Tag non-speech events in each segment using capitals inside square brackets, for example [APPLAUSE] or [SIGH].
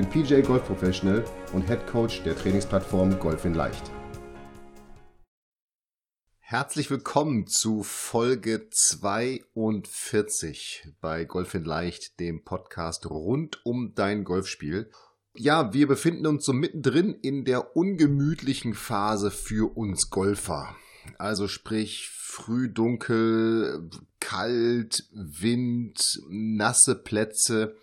bin PJ Golf Professional und Head Coach der Trainingsplattform Golf in Leicht. Herzlich willkommen zu Folge 42 bei Golf in Leicht, dem Podcast rund um dein Golfspiel. Ja, wir befinden uns so mittendrin in der ungemütlichen Phase für uns Golfer. Also sprich früh dunkel, kalt, Wind, nasse Plätze.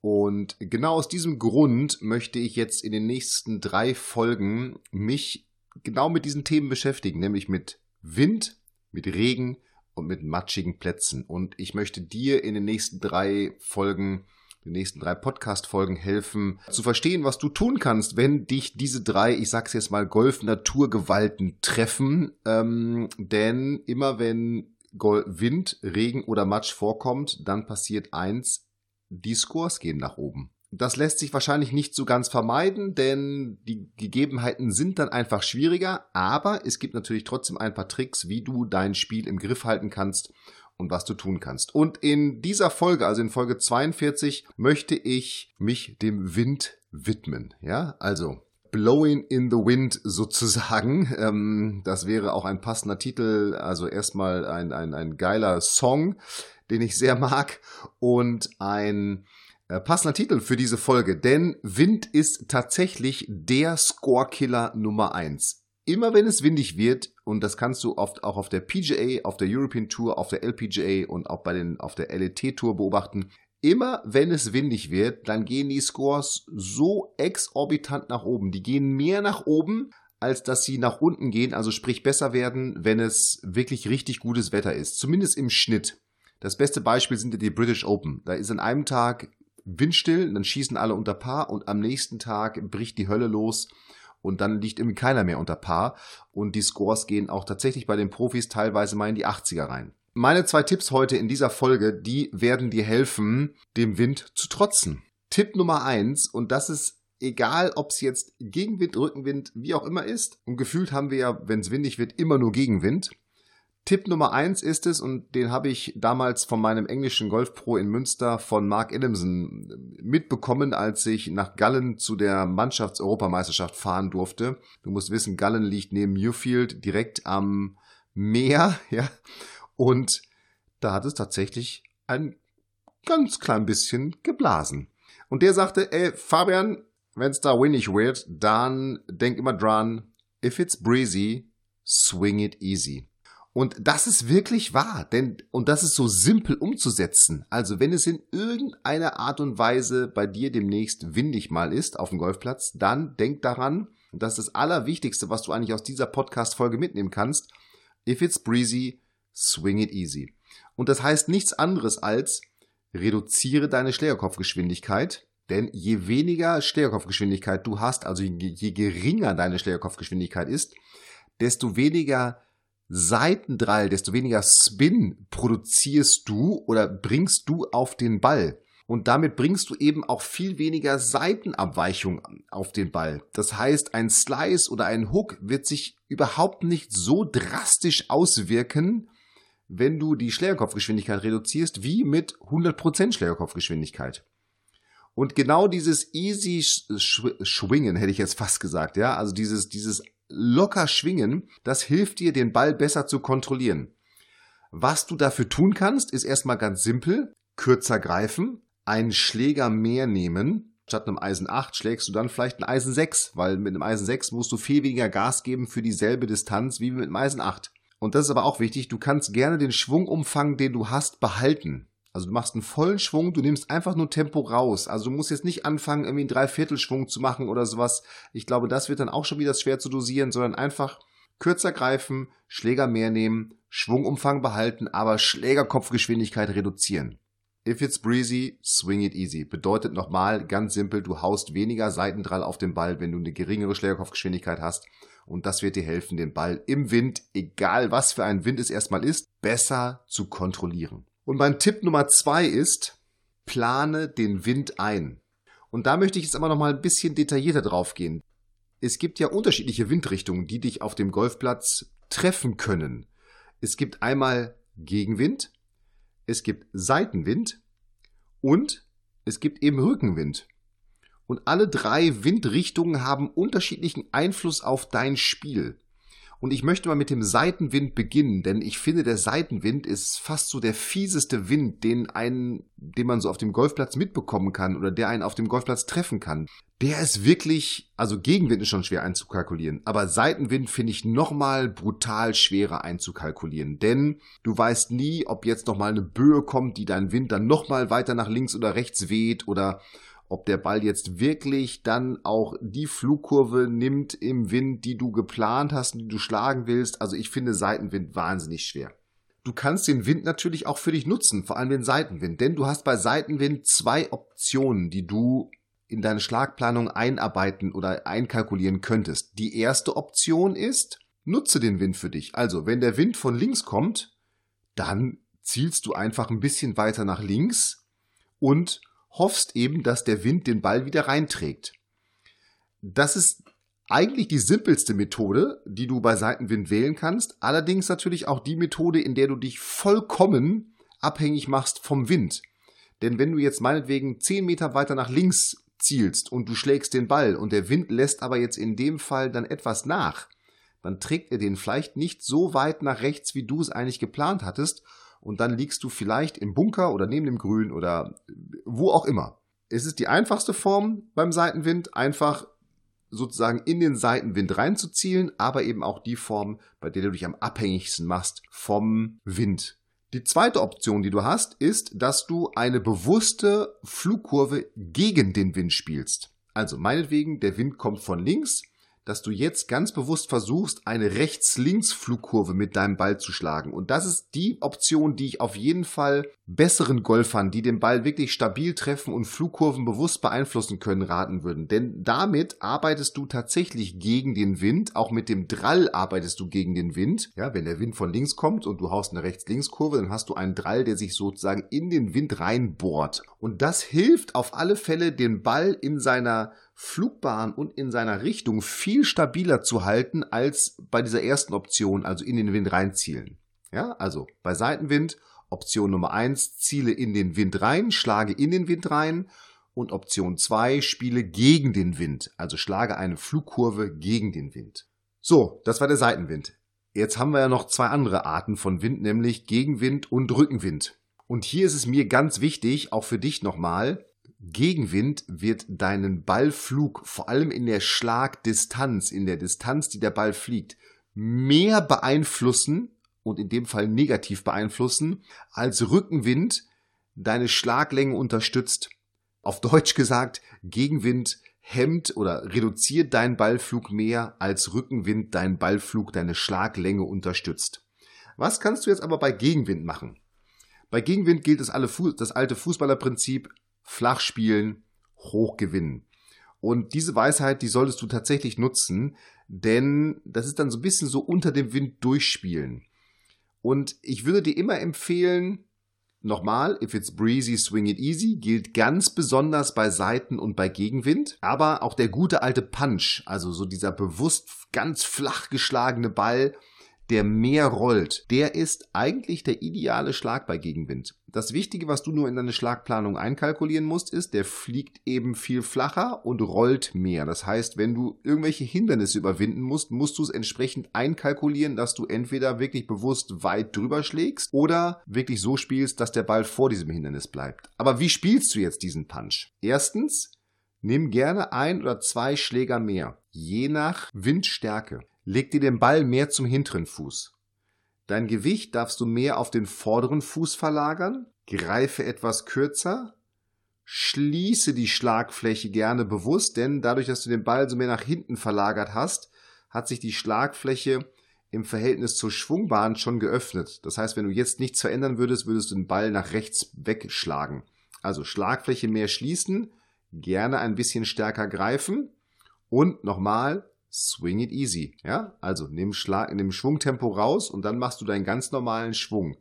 Und genau aus diesem Grund möchte ich jetzt in den nächsten drei Folgen mich genau mit diesen Themen beschäftigen, nämlich mit Wind, mit Regen und mit matschigen Plätzen. Und ich möchte dir in den nächsten drei Folgen, den nächsten drei Podcast-Folgen helfen, zu verstehen, was du tun kannst, wenn dich diese drei, ich sag's jetzt mal, Golf-Naturgewalten treffen. Ähm, denn immer wenn Wind, Regen oder Matsch vorkommt, dann passiert eins, die Scores gehen nach oben. Das lässt sich wahrscheinlich nicht so ganz vermeiden, denn die Gegebenheiten sind dann einfach schwieriger, aber es gibt natürlich trotzdem ein paar Tricks, wie du dein Spiel im Griff halten kannst und was du tun kannst. Und in dieser Folge, also in Folge 42, möchte ich mich dem Wind widmen. Ja, also Blowing in the Wind sozusagen. [LAUGHS] Ähm, das wäre auch ein passender Titel, also erstmal ein, ein, ein geiler Song, den ich sehr mag und ein äh, passender Titel für diese Folge, denn Wind ist tatsächlich der Scorekiller Nummer eins. Immer wenn es windig wird, und das kannst du oft auch auf der PGA, auf der European Tour, auf der LPGA und auch bei den, auf der LET Tour beobachten, immer wenn es windig wird, dann gehen die Scores so exorbitant nach oben. Die gehen mehr nach oben, als dass sie nach unten gehen, also sprich besser werden, wenn es wirklich richtig gutes Wetter ist. Zumindest im Schnitt. Das beste Beispiel sind ja die British Open. Da ist an einem Tag windstill, dann schießen alle unter Paar und am nächsten Tag bricht die Hölle los und dann liegt irgendwie keiner mehr unter Paar und die Scores gehen auch tatsächlich bei den Profis teilweise mal in die 80er rein. Meine zwei Tipps heute in dieser Folge, die werden dir helfen, dem Wind zu trotzen. Tipp Nummer eins, und das ist egal, ob es jetzt Gegenwind, Rückenwind, wie auch immer ist. Und gefühlt haben wir ja, wenn es windig wird, immer nur Gegenwind. Tipp Nummer eins ist es, und den habe ich damals von meinem englischen Golfpro in Münster von Mark Adamson mitbekommen, als ich nach Gallen zu der Mannschafts-Europameisterschaft fahren durfte. Du musst wissen, Gallen liegt neben Newfield direkt am Meer, [LAUGHS] ja. Und da hat es tatsächlich ein ganz klein bisschen geblasen. Und der sagte, ey, Fabian, wenn's da windig wird, dann denk immer dran, if it's breezy, swing it easy. Und das ist wirklich wahr, denn, und das ist so simpel umzusetzen. Also, wenn es in irgendeiner Art und Weise bei dir demnächst windig mal ist auf dem Golfplatz, dann denk daran, und das Allerwichtigste, was du eigentlich aus dieser Podcast-Folge mitnehmen kannst. If it's breezy, swing it easy. Und das heißt nichts anderes als, reduziere deine Schlägerkopfgeschwindigkeit, denn je weniger Schlägerkopfgeschwindigkeit du hast, also je, je geringer deine Schlägerkopfgeschwindigkeit ist, desto weniger Seitendrall, desto weniger Spin produzierst du oder bringst du auf den Ball. Und damit bringst du eben auch viel weniger Seitenabweichung auf den Ball. Das heißt, ein Slice oder ein Hook wird sich überhaupt nicht so drastisch auswirken, wenn du die Schlägerkopfgeschwindigkeit reduzierst, wie mit 100% Schlägerkopfgeschwindigkeit. Und genau dieses easy Schwingen, hätte ich jetzt fast gesagt, ja, also dieses, dieses locker schwingen, das hilft dir, den Ball besser zu kontrollieren. Was du dafür tun kannst, ist erstmal ganz simpel, kürzer greifen, einen Schläger mehr nehmen. Statt einem Eisen 8 schlägst du dann vielleicht ein Eisen 6, weil mit einem Eisen 6 musst du viel weniger Gas geben für dieselbe Distanz wie mit einem Eisen 8. Und das ist aber auch wichtig, du kannst gerne den Schwungumfang, den du hast, behalten. Also du machst einen vollen Schwung, du nimmst einfach nur Tempo raus. Also du musst jetzt nicht anfangen, irgendwie einen Dreiviertelschwung zu machen oder sowas. Ich glaube, das wird dann auch schon wieder schwer zu dosieren, sondern einfach kürzer greifen, Schläger mehr nehmen, Schwungumfang behalten, aber Schlägerkopfgeschwindigkeit reduzieren. If it's breezy, swing it easy. Bedeutet nochmal ganz simpel, du haust weniger Seitendrall auf den Ball, wenn du eine geringere Schlägerkopfgeschwindigkeit hast. Und das wird dir helfen, den Ball im Wind, egal was für ein Wind es erstmal ist, besser zu kontrollieren. Und mein Tipp Nummer zwei ist, plane den Wind ein. Und da möchte ich jetzt aber nochmal ein bisschen detaillierter drauf gehen. Es gibt ja unterschiedliche Windrichtungen, die dich auf dem Golfplatz treffen können. Es gibt einmal Gegenwind, es gibt Seitenwind und es gibt eben Rückenwind. Und alle drei Windrichtungen haben unterschiedlichen Einfluss auf dein Spiel. Und ich möchte mal mit dem Seitenwind beginnen, denn ich finde, der Seitenwind ist fast so der fieseste Wind, den einen, den man so auf dem Golfplatz mitbekommen kann oder der einen auf dem Golfplatz treffen kann. Der ist wirklich, also Gegenwind ist schon schwer einzukalkulieren, aber Seitenwind finde ich nochmal brutal schwerer einzukalkulieren, denn du weißt nie, ob jetzt nochmal eine Böe kommt, die deinen Wind dann nochmal weiter nach links oder rechts weht oder ob der Ball jetzt wirklich dann auch die Flugkurve nimmt im Wind, die du geplant hast und die du schlagen willst. Also ich finde Seitenwind wahnsinnig schwer. Du kannst den Wind natürlich auch für dich nutzen, vor allem den Seitenwind, denn du hast bei Seitenwind zwei Optionen, die du in deine Schlagplanung einarbeiten oder einkalkulieren könntest. Die erste Option ist, nutze den Wind für dich. Also, wenn der Wind von links kommt, dann zielst du einfach ein bisschen weiter nach links und hoffst eben, dass der Wind den Ball wieder reinträgt. Das ist eigentlich die simpelste Methode, die du bei Seitenwind wählen kannst, allerdings natürlich auch die Methode, in der du dich vollkommen abhängig machst vom Wind. Denn wenn du jetzt meinetwegen 10 Meter weiter nach links zielst und du schlägst den Ball und der Wind lässt aber jetzt in dem Fall dann etwas nach, dann trägt er den vielleicht nicht so weit nach rechts, wie du es eigentlich geplant hattest und dann liegst du vielleicht im Bunker oder neben dem Grün oder wo auch immer. Es ist die einfachste Form beim Seitenwind, einfach sozusagen in den Seitenwind reinzuzielen, aber eben auch die Form, bei der du dich am abhängigsten machst vom Wind. Die zweite Option, die du hast, ist, dass du eine bewusste Flugkurve gegen den Wind spielst. Also meinetwegen, der Wind kommt von links, dass du jetzt ganz bewusst versuchst, eine Rechts-Links-Flugkurve mit deinem Ball zu schlagen. Und das ist die Option, die ich auf jeden Fall besseren Golfern, die den Ball wirklich stabil treffen und Flugkurven bewusst beeinflussen können, raten würden. Denn damit arbeitest du tatsächlich gegen den Wind. Auch mit dem Drall arbeitest du gegen den Wind. Ja, wenn der Wind von links kommt und du haust eine Rechts-Links-Kurve, dann hast du einen Drall, der sich sozusagen in den Wind reinbohrt. Und das hilft auf alle Fälle, den Ball in seiner Flugbahn und in seiner Richtung viel stabiler zu halten als bei dieser ersten Option, also in den Wind reinzielen. Ja, also bei Seitenwind Option Nummer eins ziele in den Wind rein, schlage in den Wind rein und Option zwei spiele gegen den Wind, also schlage eine Flugkurve gegen den Wind. So, das war der Seitenwind. Jetzt haben wir ja noch zwei andere Arten von Wind, nämlich Gegenwind und Rückenwind. Und hier ist es mir ganz wichtig, auch für dich nochmal, Gegenwind wird deinen Ballflug, vor allem in der Schlagdistanz, in der Distanz, die der Ball fliegt, mehr beeinflussen und in dem Fall negativ beeinflussen, als Rückenwind deine Schlaglänge unterstützt. Auf Deutsch gesagt, Gegenwind hemmt oder reduziert deinen Ballflug mehr, als Rückenwind deinen Ballflug, deine Schlaglänge unterstützt. Was kannst du jetzt aber bei Gegenwind machen? Bei Gegenwind gilt das, alte Fußballerprinzip, flach spielen, hoch gewinnen. Und diese Weisheit, die solltest du tatsächlich nutzen, denn das ist dann so ein bisschen so unter dem Wind durchspielen. Und ich würde dir immer empfehlen, Nochmal, if it's breezy, swing it easy gilt ganz besonders bei Seiten und bei Gegenwind. Aber auch der gute alte Punch, also so dieser bewusst ganz flach geschlagene Ball, der mehr rollt, der ist eigentlich der ideale Schlag bei Gegenwind. Das Wichtige, was du nur in deine Schlagplanung einkalkulieren musst, ist, der fliegt eben viel flacher und rollt mehr. Das heißt, wenn du irgendwelche Hindernisse überwinden musst, musst du es entsprechend einkalkulieren, dass du entweder wirklich bewusst weit drüber schlägst oder wirklich so spielst, dass der Ball vor diesem Hindernis bleibt. Aber wie spielst du jetzt diesen Punch? Erstens, nimm gerne ein oder zwei Schläger mehr, je nach Windstärke. Leg dir den Ball mehr zum hinteren Fuß. Dein Gewicht darfst du mehr auf den vorderen Fuß verlagern, greife etwas kürzer, schließe die Schlagfläche gerne bewusst, denn dadurch, dass du den Ball so mehr nach hinten verlagert hast, hat sich die Schlagfläche im Verhältnis zur Schwungbahn schon geöffnet. Das heißt, wenn du jetzt nichts verändern würdest, würdest du den Ball nach rechts wegschlagen. Also Schlagfläche mehr schließen, gerne ein bisschen stärker greifen und nochmal swing it easy. Ja, also nimm Schlag, nimm Schwungtempo raus und dann machst du deinen ganz normalen Schwung.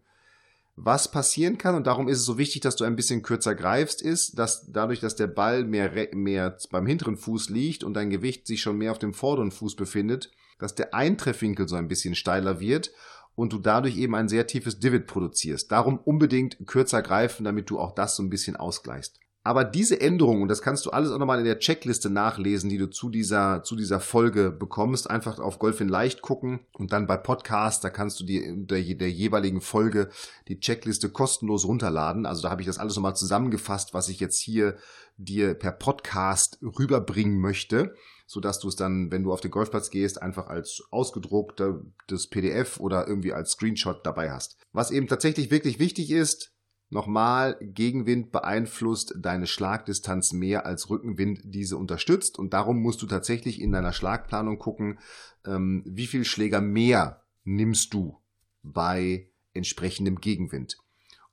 Was passieren kann, und darum ist es so wichtig, dass du ein bisschen kürzer greifst, ist, dass dadurch, dass der Ball mehr, mehr beim hinteren Fuß liegt und dein Gewicht sich schon mehr auf dem vorderen Fuß befindet, dass der Eintreffwinkel so ein bisschen steiler wird und du dadurch eben ein sehr tiefes Divid produzierst. Darum unbedingt kürzer greifen, damit du auch das so ein bisschen ausgleichst. Aber diese Änderungen, und das kannst du alles auch nochmal in der Checkliste nachlesen, die du zu dieser, zu dieser Folge bekommst, einfach auf Golf in Leicht gucken und dann bei Podcast, da kannst du dir in der, der jeweiligen Folge die Checkliste kostenlos runterladen. Also da habe ich das alles nochmal zusammengefasst, was ich jetzt hier dir per Podcast rüberbringen möchte, so dass du es dann, wenn du auf den Golfplatz gehst, einfach als ausgedrucktes PDF oder irgendwie als Screenshot dabei hast. Was eben tatsächlich wirklich wichtig ist, Nochmal, Gegenwind beeinflusst deine Schlagdistanz mehr als Rückenwind diese unterstützt und darum musst du tatsächlich in deiner Schlagplanung gucken, ähm, wie viel Schläger mehr nimmst du bei entsprechendem Gegenwind.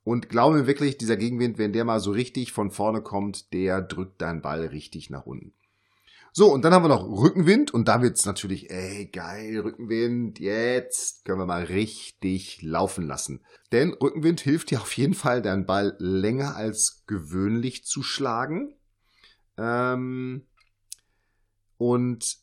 Und glaube mir wirklich, dieser Gegenwind, wenn der mal so richtig von vorne kommt, der drückt deinen Ball richtig nach unten. So, und dann haben wir noch Rückenwind und da wird's natürlich, ey, geil, Rückenwind, jetzt können wir mal richtig laufen lassen. Denn Rückenwind hilft dir auf jeden Fall, deinen Ball länger als gewöhnlich zu schlagen. Ähm, und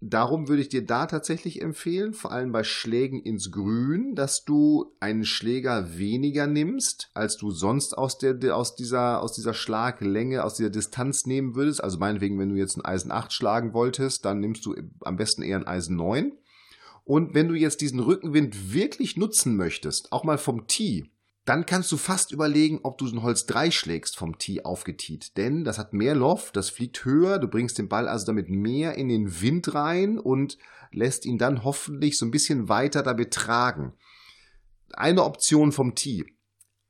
Darum würde ich dir da tatsächlich empfehlen, vor allem bei Schlägen ins Grün, dass du einen Schläger weniger nimmst, als du sonst aus, der, aus, dieser, aus dieser Schlaglänge, aus dieser Distanz nehmen würdest. Also meinetwegen, wenn du jetzt ein Eisen 8 schlagen wolltest, dann nimmst du am besten eher ein Eisen 9. Und wenn du jetzt diesen Rückenwind wirklich nutzen möchtest, auch mal vom Tee, dann kannst du fast überlegen, ob du so ein Holz 3 schlägst vom Tee aufgetiet. Denn das hat mehr Loft, das fliegt höher, du bringst den Ball also damit mehr in den Wind rein und lässt ihn dann hoffentlich so ein bisschen weiter damit tragen. Eine Option vom Tee.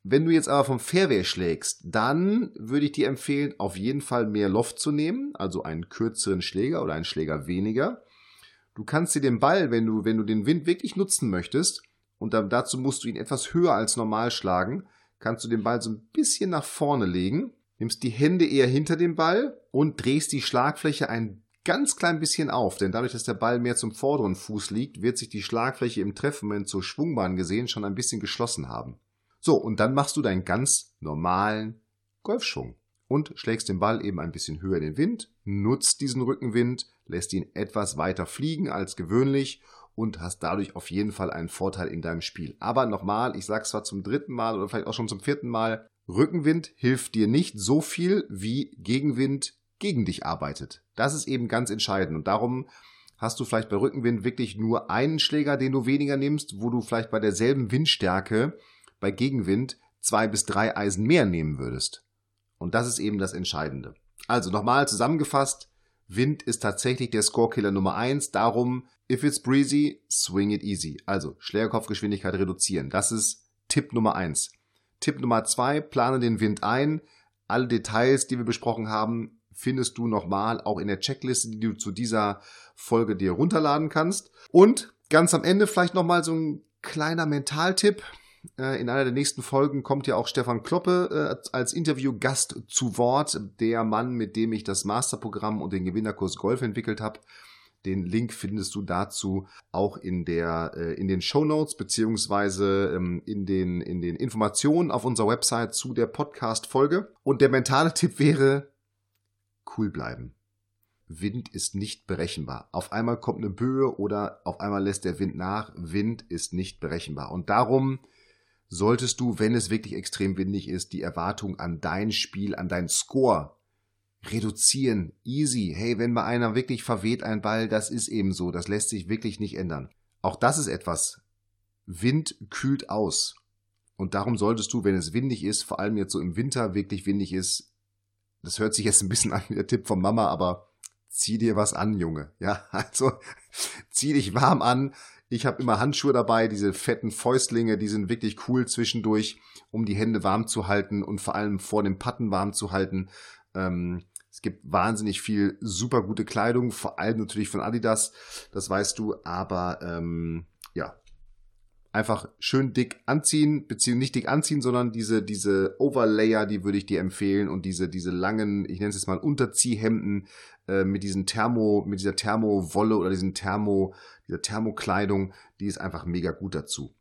Wenn du jetzt aber vom Fairway schlägst, dann würde ich dir empfehlen, auf jeden Fall mehr Loft zu nehmen, also einen kürzeren Schläger oder einen Schläger weniger. Du kannst dir den Ball, wenn du, wenn du den Wind wirklich nutzen möchtest, und dann, dazu musst du ihn etwas höher als normal schlagen, kannst du den Ball so ein bisschen nach vorne legen, nimmst die Hände eher hinter dem Ball und drehst die Schlagfläche ein ganz klein bisschen auf, denn dadurch, dass der Ball mehr zum vorderen Fuß liegt, wird sich die Schlagfläche im Treffmoment zur Schwungbahn gesehen schon ein bisschen geschlossen haben. So, und dann machst du deinen ganz normalen Golfschwung und schlägst den Ball eben ein bisschen höher in den Wind, nutzt diesen Rückenwind, lässt ihn etwas weiter fliegen als gewöhnlich und hast dadurch auf jeden Fall einen Vorteil in deinem Spiel. Aber nochmal, ich sage zwar zum dritten Mal oder vielleicht auch schon zum vierten Mal, Rückenwind hilft dir nicht so viel, wie Gegenwind gegen dich arbeitet. Das ist eben ganz entscheidend und darum hast du vielleicht bei Rückenwind wirklich nur einen Schläger, den du weniger nimmst, wo du vielleicht bei derselben Windstärke bei Gegenwind zwei bis drei Eisen mehr nehmen würdest. Und das ist eben das Entscheidende. Also nochmal zusammengefasst, Wind ist tatsächlich der Scorekiller Nummer eins. Darum If it's breezy, swing it easy. Also Schlägerkopfgeschwindigkeit reduzieren. Das ist Tipp Nummer eins. Tipp Nummer zwei, plane den Wind ein. Alle Details, die wir besprochen haben, findest du nochmal auch in der Checkliste, die du zu dieser Folge dir runterladen kannst. Und ganz am Ende vielleicht nochmal so ein kleiner Mentaltipp. Äh, in einer der nächsten Folgen kommt ja auch Stefan Kloppe äh, als Interviewgast zu Wort, der Mann, mit dem ich das Masterprogramm und den Gewinnerkurs Golf entwickelt habe. Den Link findest du dazu auch in der äh, in den Show Notes beziehungsweise ähm, in den in den Informationen auf unserer Website zu der Podcast Folge. Und der mentale Tipp wäre cool bleiben. Wind ist nicht berechenbar. Auf einmal kommt eine Böe oder auf einmal lässt der Wind nach. Wind ist nicht berechenbar. Und darum solltest du, wenn es wirklich extrem windig ist, die Erwartung an dein Spiel, an dein Score reduzieren. Easy. Hey, wenn mal einer wirklich verweht ein Ball, das ist eben so. Das lässt sich wirklich nicht ändern. Auch das ist etwas. Wind kühlt aus. Und darum solltest du, wenn es windig ist, vor allem jetzt so im Winter wirklich windig ist, das hört sich jetzt ein bisschen [LAUGHS] an wie der Tipp von Mama, aber zieh dir was an, Junge. Ja, [LAUGHS] also zieh dich warm an. Ich habe immer Handschuhe dabei, diese fetten Fäustlinge, die sind wirklich cool zwischendurch, um die Hände warm zu halten und vor allem vor dem Patten warm zu halten. Ähm, es gibt wahnsinnig viel super gute Kleidung, vor allem natürlich von Adidas, das weißt du, aber ähm, ja, einfach schön dick anziehen, beziehungsweise nicht dick anziehen, sondern diese, diese Overlayer, die würde ich dir empfehlen und diese, diese langen, ich nenne es jetzt mal Unterziehhemden äh, mit diesen Thermo, mit dieser Thermowolle oder diesen Thermo, dieser Thermokleidung, die ist einfach mega gut dazu.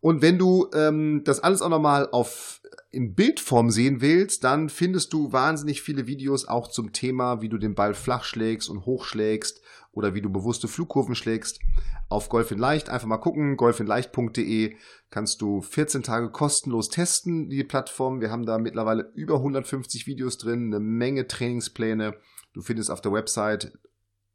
Und wenn du ähm, das alles auch nochmal auf in Bildform sehen willst, dann findest du wahnsinnig viele Videos auch zum Thema, wie du den Ball flach schlägst und hochschlägst oder wie du bewusste Flugkurven schlägst. Auf Golf in Leicht einfach mal gucken, golfinleicht.de kannst du 14 Tage kostenlos testen, die Plattform. Wir haben da mittlerweile über 150 Videos drin, eine Menge Trainingspläne. Du findest auf der Website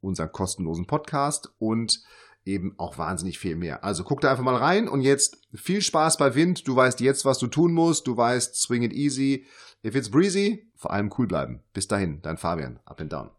unseren kostenlosen Podcast und eben auch wahnsinnig viel mehr. Also guck da einfach mal rein und jetzt viel Spaß bei Wind. Du weißt jetzt, was du tun musst. Du weißt, swing it easy. If it's breezy, vor allem cool bleiben. Bis dahin, dein Fabian. Up and down.